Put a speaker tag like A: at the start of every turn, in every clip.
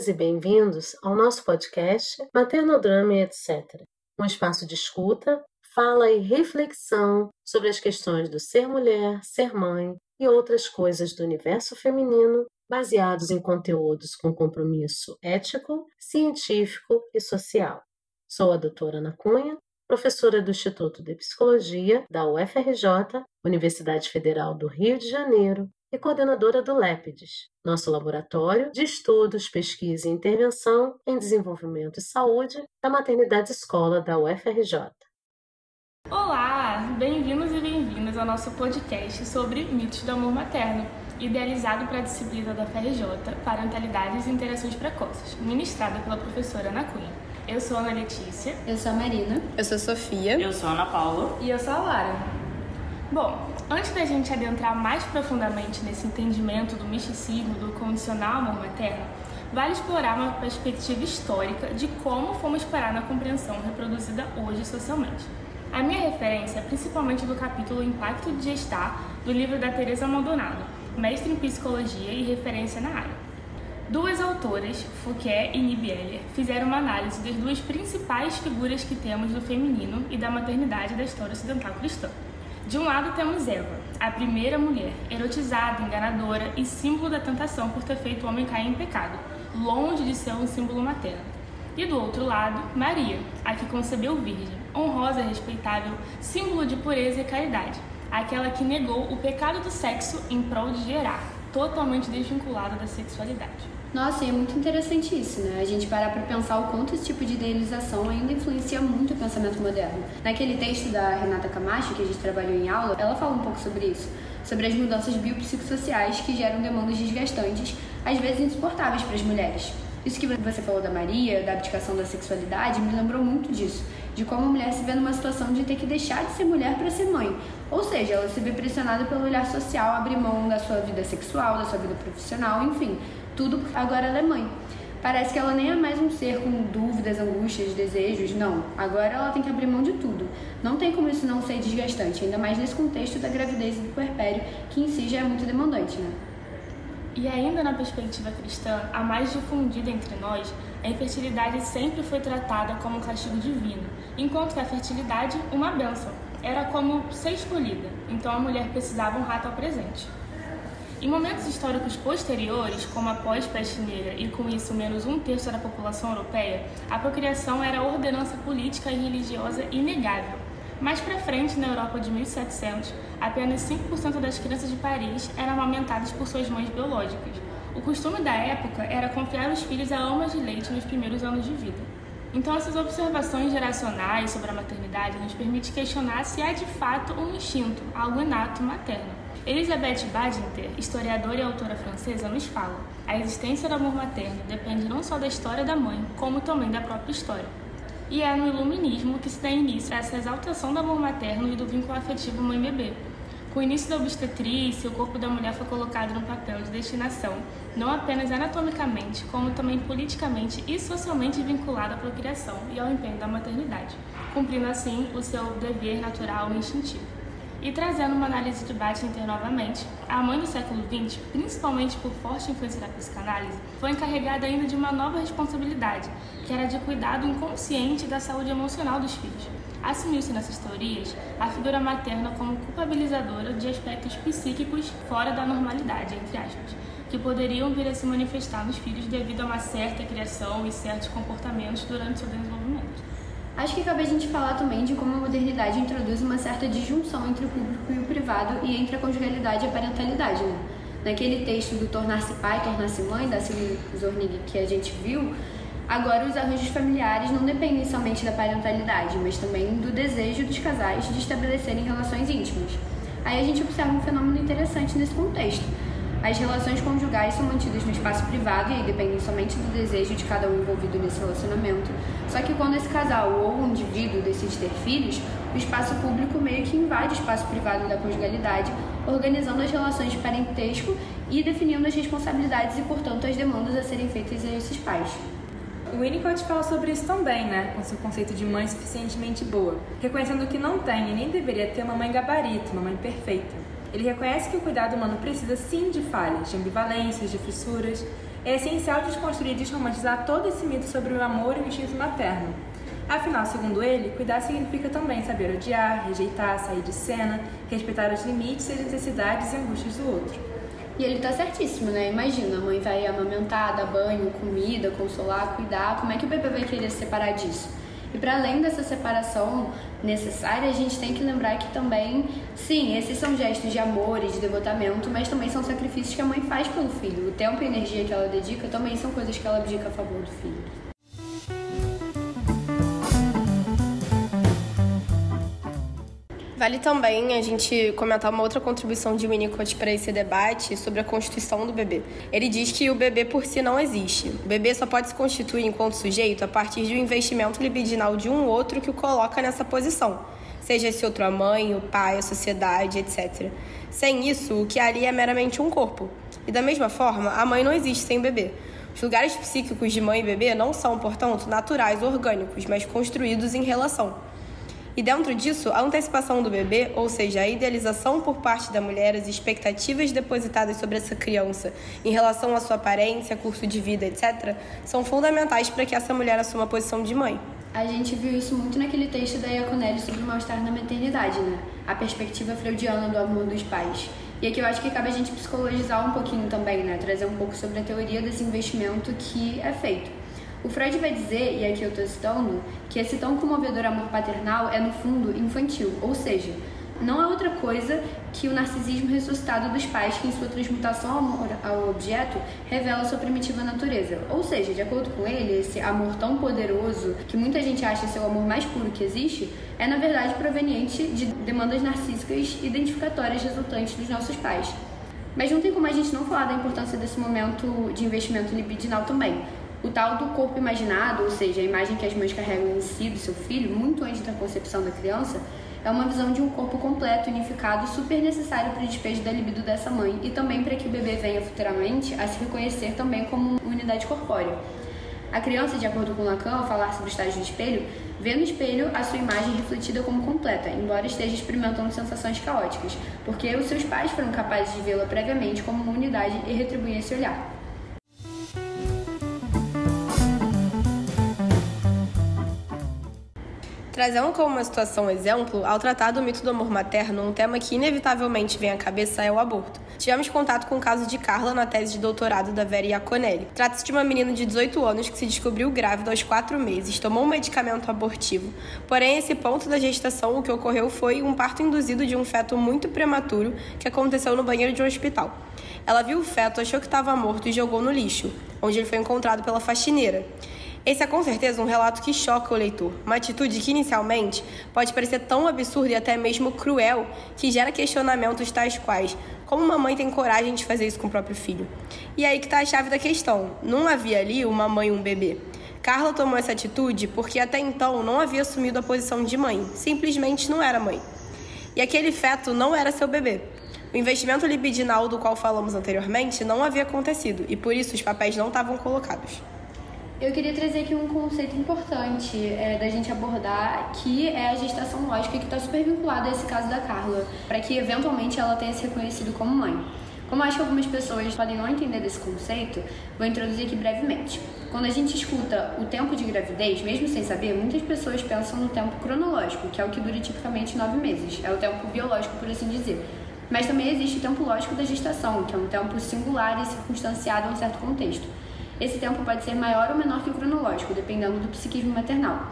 A: bem-vindas e bem-vindos ao nosso podcast Maternodrama e etc. Um espaço de escuta, fala e reflexão sobre as questões do ser mulher, ser mãe e outras coisas do universo feminino, baseados em conteúdos com compromisso ético, científico e social. Sou a doutora Ana Cunha, professora do Instituto de Psicologia da UFRJ, Universidade Federal do Rio de Janeiro, e coordenadora do LEPIDES, nosso laboratório de estudos, pesquisa e intervenção em desenvolvimento e saúde da maternidade escola da UFRJ.
B: Olá, bem-vindos e bem-vindas ao nosso podcast sobre mitos do amor materno, idealizado para a disciplina da UFRJ, Parentalidades e Interações Precoces, ministrada pela professora Ana Cunha. Eu sou a Ana Letícia.
C: Eu sou a Marina.
D: Eu sou a Sofia.
E: Eu sou a Ana Paula.
B: E eu sou a Lara. Bom, antes da gente adentrar mais profundamente nesse entendimento do misticismo, do condicional amor materno, vale explorar uma perspectiva histórica de como fomos parar na compreensão reproduzida hoje socialmente. A minha referência é principalmente do capítulo Impacto de Gestar, do livro da Teresa Maldonado, mestre em psicologia e referência na área. Duas autoras, Fouquet e Nibieler, fizeram uma análise das duas principais figuras que temos do feminino e da maternidade da história ocidental cristã. De um lado temos Eva, a primeira mulher, erotizada, enganadora e símbolo da tentação por ter feito o homem cair em pecado, longe de ser um símbolo materno. E do outro lado, Maria, a que concebeu virgem, honrosa e respeitável, símbolo de pureza e caridade, aquela que negou o pecado do sexo em prol de gerar, totalmente desvinculada da sexualidade.
C: Nossa, e é muito interessante isso, né? A gente parar para pensar o quanto esse tipo de idealização ainda influencia muito o pensamento moderno. Naquele texto da Renata Camacho, que a gente trabalhou em aula, ela fala um pouco sobre isso, sobre as mudanças biopsicossociais que geram demandas desgastantes, às vezes insuportáveis para as mulheres. Isso que você falou da Maria, da abdicação da sexualidade, me lembrou muito disso, de como a mulher se vê numa situação de ter que deixar de ser mulher para ser mãe. Ou seja, ela se vê pressionada pelo olhar social, abrir mão da sua vida sexual, da sua vida profissional, enfim, tudo porque agora ela é mãe. Parece que ela nem é mais um ser com dúvidas, angústias, desejos, não. Agora ela tem que abrir mão de tudo. Não tem como isso não ser desgastante, ainda mais nesse contexto da gravidez e do puerpério, que em si já é muito demandante, né?
B: E ainda na perspectiva cristã, a mais difundida entre nós, a infertilidade sempre foi tratada como um castigo divino, enquanto que a fertilidade, uma bênção. Era como ser escolhida, então a mulher precisava rato ao presente. Em momentos históricos posteriores, como a pós-peste negra e com isso menos um terço da população europeia, a procriação era ordenança política e religiosa inegável. Mais para frente, na Europa de 1700, apenas 5% das crianças de Paris eram amamentadas por suas mães biológicas. O costume da época era confiar os filhos a amas de leite nos primeiros anos de vida. Então, essas observações geracionais sobre a maternidade nos permitem questionar se há de fato um instinto, algo inato materno. Elizabeth Badinter, historiadora e autora francesa, nos fala: a existência do amor materno depende não só da história da mãe, como também da própria história. E é no iluminismo que se dá início a essa exaltação do amor materno e do vínculo afetivo mãe-bebê. Com o início da obstetrícia, o corpo da mulher foi colocado no papel de destinação, não apenas anatomicamente, como também politicamente e socialmente vinculado à procriação e ao empenho da maternidade, cumprindo assim o seu dever natural e instintivo. E trazendo uma análise de Battinger novamente, a mãe do século XX, principalmente por forte influência da psicanálise, foi encarregada ainda de uma nova responsabilidade, que era de cuidado inconsciente da saúde emocional dos filhos. Assumiu-se nessas teorias a figura materna como culpabilizadora de aspectos psíquicos fora da normalidade, entre aspas, que poderiam vir a se manifestar nos filhos devido a uma certa criação e certos comportamentos durante seu desenvolvimento.
C: Acho que cabe a gente falar também de como a modernidade introduz uma certa disjunção entre o público e o privado e entre a conjugalidade e a parentalidade. Né? Naquele texto do Tornar-se Pai, Tornar-se Mãe, da Silvia Zornig, que a gente viu, agora os arranjos familiares não dependem somente da parentalidade, mas também do desejo dos casais de estabelecerem relações íntimas. Aí a gente observa um fenômeno interessante nesse contexto as relações conjugais são mantidas no espaço privado e aí dependem somente do desejo de cada um envolvido nesse relacionamento. Só que quando esse casal ou um indivíduo decide ter filhos, o espaço público meio que invade o espaço privado da conjugalidade, organizando as relações de parentesco e definindo as responsabilidades e, portanto, as demandas a serem feitas a esses pais.
D: O Winnicott fala sobre isso também, né, com seu conceito de mãe suficientemente boa, reconhecendo que não tem e nem deveria ter uma mãe gabarito, uma mãe perfeita. Ele reconhece que o cuidado humano precisa sim de falhas, de ambivalências, de fissuras, é essencial desconstruir e desromantizar todo esse mito sobre o amor e o instinto materno. Afinal, segundo ele, cuidar significa também saber odiar, rejeitar, sair de cena, respeitar os limites e as necessidades e angústias do outro.
C: E ele tá certíssimo, né? Imagina, a mãe vai amamentar, dar banho, comida, consolar, cuidar. Como é que o bebê vai querer se separar disso? E para além dessa separação necessária, a gente tem que lembrar que também, sim, esses são gestos de amor e de devotamento, mas também são sacrifícios que a mãe faz pelo filho. O tempo e energia que ela dedica também são coisas que ela abdica a favor do filho.
E: Vale também a gente comentar uma outra contribuição de Winnicott para esse debate sobre a constituição do bebê. Ele diz que o bebê por si não existe. O bebê só pode se constituir enquanto sujeito a partir de um investimento libidinal de um outro que o coloca nessa posição, seja esse outro a mãe, o pai, a sociedade, etc. Sem isso, o que ali é meramente um corpo. E da mesma forma, a mãe não existe sem o bebê. Os lugares psíquicos de mãe e bebê não são, portanto, naturais, orgânicos, mas construídos em relação. E dentro disso, a antecipação do bebê, ou seja, a idealização por parte da mulher, as expectativas depositadas sobre essa criança em relação à sua aparência, curso de vida, etc., são fundamentais para que essa mulher assuma a posição de mãe.
C: A gente viu isso muito naquele texto da Iaconelli sobre o mal-estar na maternidade, né? A perspectiva freudiana do amor dos pais. E aqui eu acho que cabe a gente psicologizar um pouquinho também, né? Trazer um pouco sobre a teoria desse investimento que é feito. O Freud vai dizer, e aqui eu estou citando, que esse tão comovedor amor paternal é, no fundo, infantil, ou seja, não é outra coisa que o narcisismo ressuscitado dos pais que, em sua transmutação ao, amor, ao objeto, revela sua primitiva natureza. Ou seja, de acordo com ele, esse amor tão poderoso, que muita gente acha ser o amor mais puro que existe, é na verdade proveniente de demandas narcísicas identificatórias resultantes dos nossos pais. Mas não tem como a gente não falar da importância desse momento de investimento libidinal também. O tal do corpo imaginado, ou seja, a imagem que as mães carregam em si do seu filho, muito antes da concepção da criança, é uma visão de um corpo completo, unificado, super necessário para o despejo da libido dessa mãe e também para que o bebê venha futuramente a se reconhecer também como unidade corpórea. A criança, de acordo com Lacan, ao falar sobre o estágio do espelho, vê no espelho a sua imagem refletida como completa, embora esteja experimentando sensações caóticas, porque os seus pais foram capazes de vê-la previamente como uma unidade e retribuir esse olhar.
E: Trazendo como uma situação exemplo, ao tratar do mito do amor materno, um tema que inevitavelmente vem à cabeça é o aborto. Tivemos contato com o caso de Carla na tese de doutorado da Vera Iaconelli. Trata-se de uma menina de 18 anos que se descobriu grávida aos 4 meses, tomou um medicamento abortivo. Porém, esse ponto da gestação, o que ocorreu foi um parto induzido de um feto muito prematuro que aconteceu no banheiro de um hospital. Ela viu o feto, achou que estava morto e jogou no lixo, onde ele foi encontrado pela faxineira. Esse é com certeza um relato que choca o leitor, uma atitude que inicialmente pode parecer tão absurda e até mesmo cruel que gera questionamentos tais quais: como uma mãe tem coragem de fazer isso com o próprio filho? E aí que está a chave da questão: não havia ali uma mãe e um bebê. Carla tomou essa atitude porque até então não havia assumido a posição de mãe, simplesmente não era mãe. E aquele feto não era seu bebê. O investimento libidinal do qual falamos anteriormente não havia acontecido e por isso os papéis não estavam colocados.
C: Eu queria trazer aqui um conceito importante é, da gente abordar, que é a gestação lógica, que está super vinculada a esse caso da Carla, para que eventualmente ela tenha se reconhecido como mãe. Como acho que algumas pessoas podem não entender desse conceito, vou introduzir aqui brevemente. Quando a gente escuta o tempo de gravidez, mesmo sem saber, muitas pessoas pensam no tempo cronológico, que é o que dura tipicamente nove meses. É o tempo biológico, por assim dizer. Mas também existe o tempo lógico da gestação, que é um tempo singular e circunstanciado a um certo contexto. Esse tempo pode ser maior ou menor que o cronológico, dependendo do psiquismo maternal.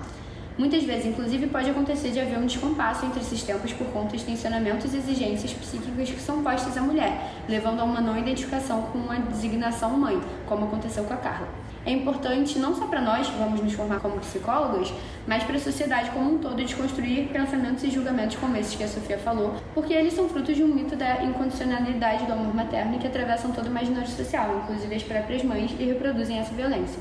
C: Muitas vezes, inclusive, pode acontecer de haver um descompasso entre esses tempos por conta de tensionamentos e exigências psíquicas que são postas à mulher, levando a uma não identificação com a designação mãe, como aconteceu com a Carla é importante não só para nós que vamos nos formar como psicólogos, mas para a sociedade como um todo desconstruir pensamentos e julgamentos como esses que a Sofia falou, porque eles são frutos de um mito da incondicionalidade do amor materno que atravessam todo o imaginário social, inclusive as próprias mães, e reproduzem essa violência.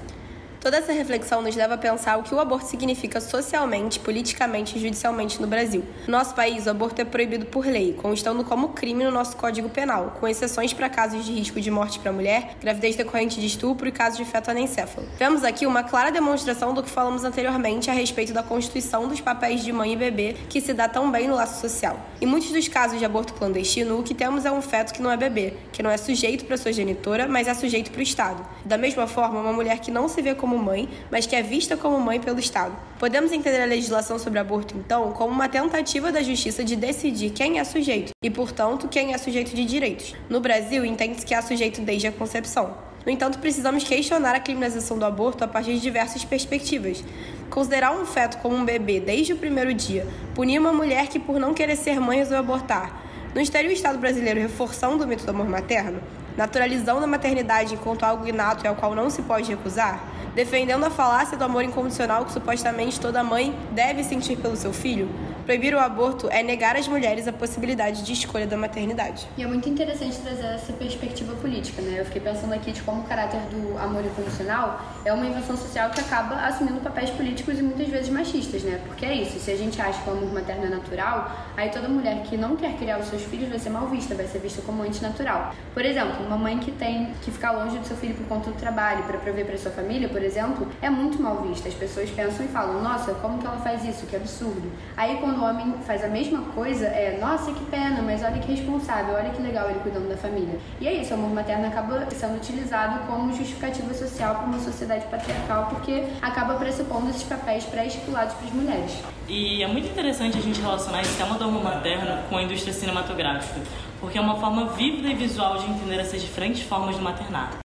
E: Toda essa reflexão nos leva a pensar o que o aborto significa socialmente, politicamente e judicialmente no Brasil. No nosso país, o aborto é proibido por lei, constando como crime no nosso Código Penal, com exceções para casos de risco de morte para mulher, gravidez decorrente de estupro e casos de feto anencefalo. Vemos aqui uma clara demonstração do que falamos anteriormente a respeito da constituição dos papéis de mãe e bebê, que se dá tão bem no laço social. Em muitos dos casos de aborto clandestino, o que temos é um feto que não é bebê, que não é sujeito para sua genitora, mas é sujeito para o Estado. Da mesma forma, uma mulher que não se vê como mãe, mas que é vista como mãe pelo Estado. Podemos entender a legislação sobre aborto, então, como uma tentativa da justiça de decidir quem é sujeito e, portanto, quem é sujeito de direitos. No Brasil, entende-se que há sujeito desde a concepção. No entanto, precisamos questionar a criminalização do aborto a partir de diversas perspectivas. Considerar um feto como um bebê desde o primeiro dia, punir uma mulher que, por não querer ser mãe, resolveu abortar. Não estaria o Estado brasileiro reforçando o mito do amor materno? Naturalizando a maternidade enquanto algo inato e ao qual não se pode recusar? Defendendo a falácia do amor incondicional que supostamente toda mãe deve sentir pelo seu filho? Proibir o aborto é negar às mulheres a possibilidade de escolha da maternidade.
C: E é muito interessante trazer essa perspectiva política, né? Eu fiquei pensando aqui de como o caráter do amor incondicional é uma invenção social que acaba assumindo papéis políticos e muitas vezes machistas, né? Porque é isso, se a gente acha que o amor materno é natural, aí toda mulher que não quer criar os seus filhos vai ser mal vista, vai ser vista como antinatural. Por exemplo, uma mãe que tem que ficar longe do seu filho por conta do trabalho, para prover para sua família, por exemplo, é muito mal vista. As pessoas pensam e falam: "Nossa, como que ela faz isso? Que absurdo". Aí quando o homem faz a mesma coisa, é nossa, que pena, mas olha que responsável, olha que legal ele cuidando da família. E é isso, o amor materno acaba sendo utilizado como justificativa social para uma sociedade patriarcal, porque acaba pressupondo esses papéis pré-estipulados para as mulheres.
F: E é muito interessante a gente relacionar esse tema do amor materno com a indústria cinematográfica, porque é uma forma vívida e visual de entender essas diferentes formas de maternar.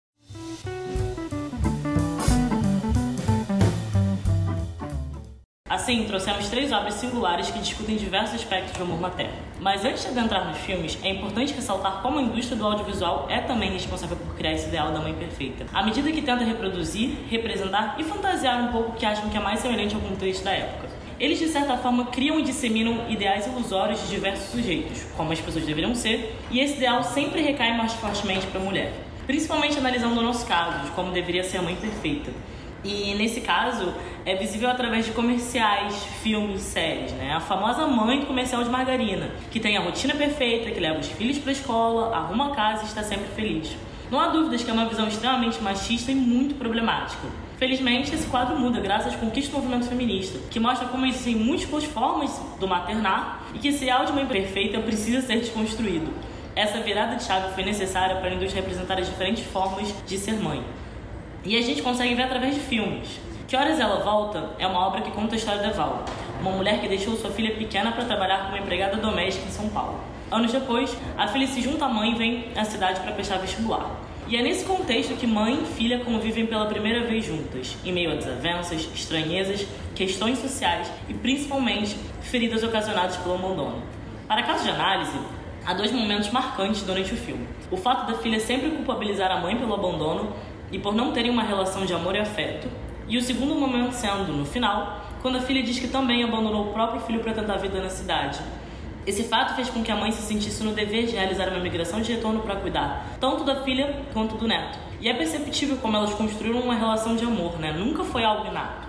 F: Assim, trouxemos três obras singulares que discutem diversos aspectos do amor materno. Mas antes de adentrar nos filmes, é importante ressaltar como a indústria do audiovisual é também responsável por criar esse ideal da mãe perfeita, à medida que tenta reproduzir, representar e fantasiar um pouco o que acham que é mais semelhante ao contexto da época. Eles, de certa forma, criam e disseminam ideais ilusórios de diversos sujeitos, como as pessoas deveriam ser, e esse ideal sempre recai mais fortemente para a mulher. Principalmente analisando o nosso caso, de como deveria ser a mãe perfeita. E nesse caso, é visível através de comerciais, filmes, séries, né? A famosa mãe do comercial de margarina, que tem a rotina perfeita, que leva os filhos para a escola, arruma a casa e está sempre feliz. Não há dúvidas que é uma visão extremamente machista e muito problemática. Felizmente, esse quadro muda graças às conquistas do movimento feminista, que mostra como existem múltiplas formas do maternar e que esse ideal de mãe perfeita precisa ser desconstruído. Essa virada de chave foi necessária para a indústria representar as diferentes formas de ser mãe. E a gente consegue ver através de filmes. Que Horas Ela Volta é uma obra que conta a história da Val, uma mulher que deixou sua filha pequena para trabalhar como empregada doméstica em São Paulo. Anos depois, a filha se junta à mãe e vem à cidade para prestar vestibular. E é nesse contexto que mãe e filha convivem pela primeira vez juntas, em meio a desavenças, estranhezas, questões sociais e principalmente feridas ocasionadas pelo abandono. Para caso de análise, há dois momentos marcantes durante o filme. O fato da filha sempre culpabilizar a mãe pelo abandono e por não terem uma relação de amor e afeto, e o segundo momento sendo, no final, quando a filha diz que também abandonou o próprio filho para tentar a vida na cidade. Esse fato fez com que a mãe se sentisse no dever de realizar uma migração de retorno para cuidar, tanto da filha quanto do neto. E é perceptível como elas construíram uma relação de amor, né? Nunca foi algo inato.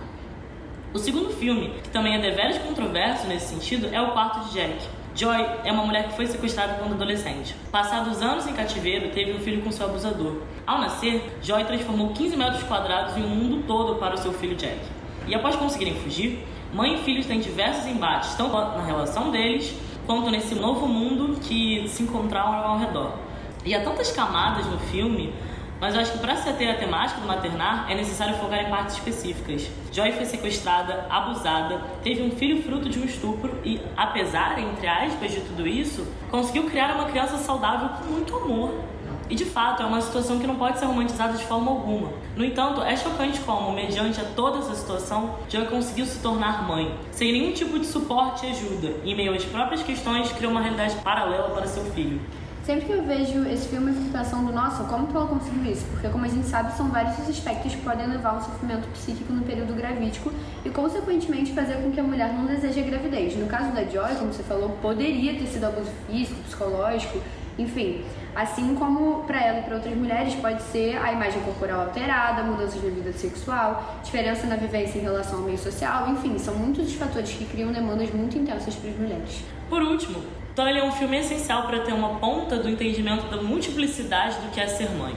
F: O segundo filme, que também é deveras controverso nesse sentido, é O Quarto de Jack, Joy é uma mulher que foi sequestrada quando adolescente. Passados anos em cativeiro, teve um filho com seu abusador. Ao nascer, Joy transformou 15 metros quadrados em um mundo todo para o seu filho Jack. E após conseguirem fugir, mãe e filhos têm diversos embates, tanto na relação deles, quanto nesse novo mundo que se encontraram ao redor. E há tantas camadas no filme mas eu acho que para se ater a temática do maternar é necessário focar em partes específicas. Joy foi sequestrada, abusada, teve um filho fruto de um estupro e, apesar, entre aspas, de tudo isso, conseguiu criar uma criança saudável com muito amor. E de fato, é uma situação que não pode ser romantizada de forma alguma. No entanto, é chocante como, mediante a toda essa situação, Joy conseguiu se tornar mãe, sem nenhum tipo de suporte e ajuda, e em meio às próprias questões, criou uma realidade paralela para seu filho.
C: Sempre que eu vejo esse filme, eu fico pensando, nossa, como que ela conseguiu isso? Porque, como a gente sabe, são vários os aspectos que podem levar a um sofrimento psíquico no período gravídico e, consequentemente, fazer com que a mulher não deseje a gravidez. No caso da Joy, como você falou, poderia ter sido abuso físico, psicológico, Enfim, assim como para ela e para outras mulheres pode ser a imagem corporal alterada, mudanças na vida sexual, diferença na vivência em relação ao meio social, enfim, são muitos os fatores que criam demandas muito intensas para as mulheres.
F: Por último, Tully é um filme essencial para ter uma ponta do entendimento da multiplicidade do que é ser mãe.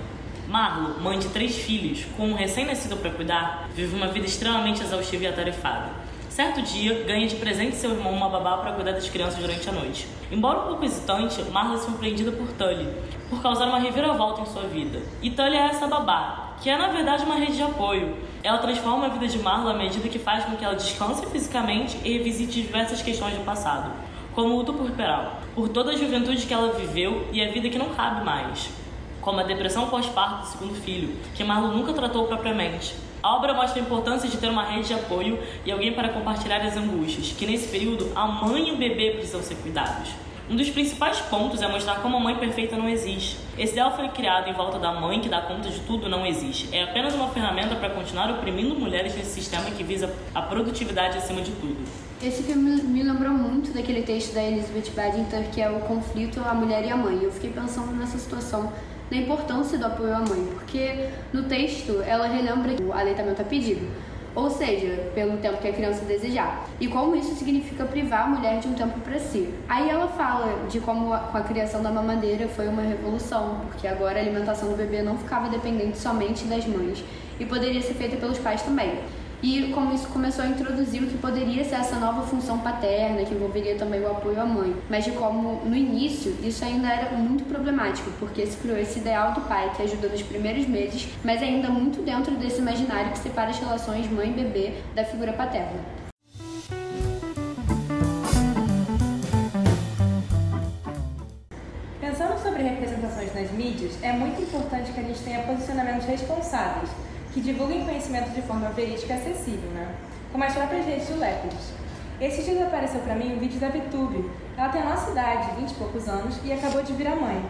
F: Marlo, mãe de três filhos, com um recém-nascido para cuidar, vive uma vida extremamente exaustiva e atarefada. Certo dia, ganha de presente seu irmão uma babá para cuidar das crianças durante a noite. Embora um pouco hesitante, Marla é surpreendida por Tully, por causar uma reviravolta em sua vida. E Tully é essa babá, que é na verdade uma rede de apoio. Ela transforma a vida de Marla à medida que faz com que ela descanse fisicamente e revisite diversas questões do passado, como o luto por Peral, por toda a juventude que ela viveu e a vida que não cabe mais como a depressão pós-parto do segundo filho, que Marlon nunca tratou propriamente. A obra mostra a importância de ter uma rede de apoio e alguém para compartilhar as angústias, que nesse período a mãe e o bebê precisam ser cuidados. Um dos principais pontos é mostrar como a mãe perfeita não existe. Esse ideal foi criado em volta da mãe que dá conta de tudo não existe. É apenas uma ferramenta para continuar oprimindo mulheres nesse sistema que visa a produtividade acima de tudo.
C: Esse filme me lembrou muito daquele texto da Elizabeth Badinter que é o conflito a mulher e a mãe. Eu fiquei pensando nessa situação da importância do apoio à mãe, porque no texto ela relembra que o aleitamento é pedido, ou seja, pelo tempo que a criança desejar, e como isso significa privar a mulher de um tempo para si. Aí ela fala de como com a criação da mamadeira foi uma revolução, porque agora a alimentação do bebê não ficava dependente somente das mães e poderia ser feita pelos pais também e como isso começou a introduzir o que poderia ser essa nova função paterna, que envolveria também o apoio à mãe, mas de como no início isso ainda era muito problemático, porque se criou esse ideal do pai que ajuda nos primeiros meses, mas ainda muito dentro desse imaginário que separa as relações mãe-bebê da figura paterna.
D: Pensando sobre representações nas mídias, é muito importante que a gente tenha posicionamentos responsáveis que divulguem conhecimento de forma verídica e acessível, né? como as próprias redes do Lepres. Esses dias apareceu para mim um vídeo da VTube. Ela tem a nossa idade, 20 e poucos anos, e acabou de virar mãe.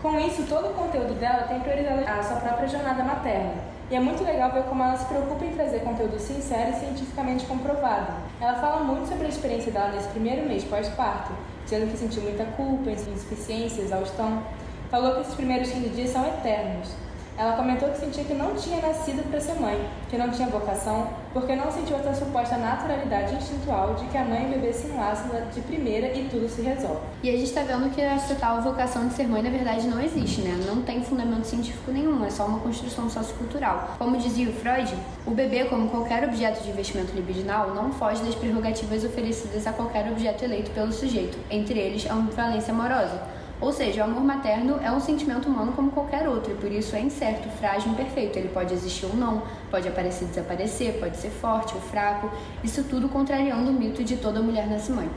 D: Com isso, todo o conteúdo dela tem priorizado a sua própria jornada materna. E é muito legal ver como ela se preocupa em trazer conteúdo sincero e cientificamente comprovado. Ela fala muito sobre a experiência dela nesse primeiro mês pós-parto, dizendo que sentiu muita culpa, insuficiência, exaustão. Falou que esses primeiros 15 dias são eternos. Ela comentou que sentia que não tinha nascido para ser mãe, que não tinha vocação, porque não sentiu essa suposta naturalidade instintual de que a mãe e o bebê se enlaçam de primeira e tudo se resolve.
C: E a gente está vendo que essa tal vocação de ser mãe na verdade não existe, né? Não tem fundamento científico nenhum, é só uma construção sociocultural. Como dizia o Freud, o bebê, como qualquer objeto de investimento libidinal, não foge das prerrogativas oferecidas a qualquer objeto eleito pelo sujeito, entre eles a ambivalência amorosa. Ou seja, o amor materno é um sentimento humano como qualquer outro e por isso é incerto, frágil, imperfeito. Ele pode existir ou não, pode aparecer e desaparecer, pode ser forte ou fraco. Isso tudo contrariando o mito de toda mulher nasce mãe.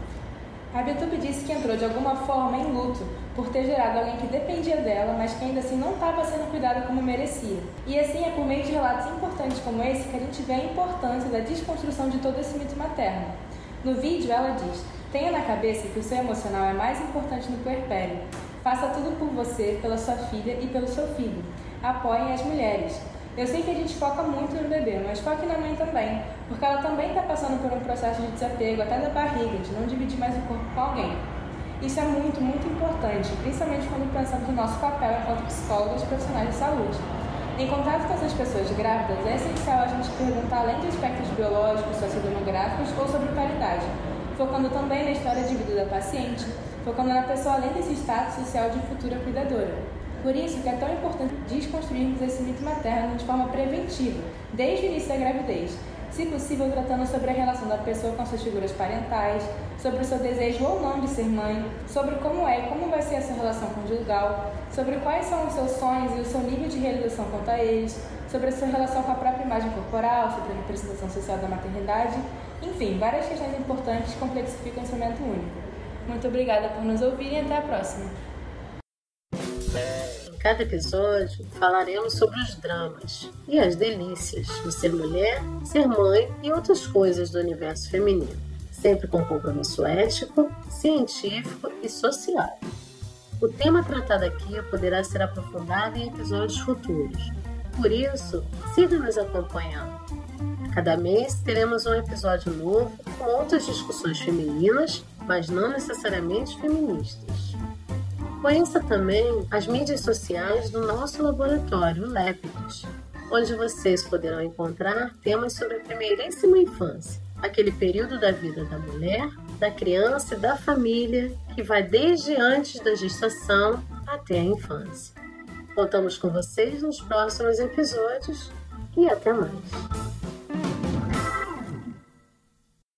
D: A Betube disse que entrou de alguma forma em luto por ter gerado alguém que dependia dela, mas que ainda assim não estava sendo cuidada como merecia. E assim é por meio de relatos importantes como esse que a gente vê a importância da desconstrução de todo esse mito materno. No vídeo, ela diz: Tenha na cabeça que o seu emocional é mais importante no puerpério. Faça tudo por você, pela sua filha e pelo seu filho. Apoiem as mulheres. Eu sei que a gente foca muito no bebê, mas foque na mãe também, porque ela também está passando por um processo de desapego, até da barriga, de não dividir mais o corpo com alguém. Isso é muito, muito importante, principalmente quando pensamos no nosso papel enquanto psicólogos profissionais de saúde. Em contato com essas pessoas grávidas, é essencial a gente perguntar além de aspectos biológicos, sociodemográficos ou sobre paridade, focando também na história de vida da paciente, focando na pessoa além desse status social de futura cuidadora. Por isso que é tão importante desconstruirmos esse mito materno de forma preventiva, desde o início da gravidez, se possível tratando sobre a relação da pessoa com suas figuras parentais, sobre o seu desejo ou não de ser mãe, sobre como é e como vai ser essa relação conjugal, sobre quais são os seus sonhos e o seu nível de realização quanto a eles, sobre a sua relação com a própria imagem corporal, sobre a representação social da maternidade enfim, várias questões importantes complexificam o instrumento único. Muito obrigada por nos ouvir e até a próxima.
A: Em cada episódio falaremos sobre os dramas e as delícias de ser mulher, ser mãe e outras coisas do universo feminino, sempre com compromisso ético, científico e social. O tema tratado aqui poderá ser aprofundado em episódios futuros. Por isso, siga nos acompanhando Cada mês teremos um episódio novo com outras discussões femininas, mas não necessariamente feministas. Conheça também as mídias sociais do nosso laboratório, Lépidos, onde vocês poderão encontrar temas sobre a primeiríssima infância, aquele período da vida da mulher, da criança e da família que vai desde antes da gestação até a infância. Contamos com vocês nos próximos episódios e até mais.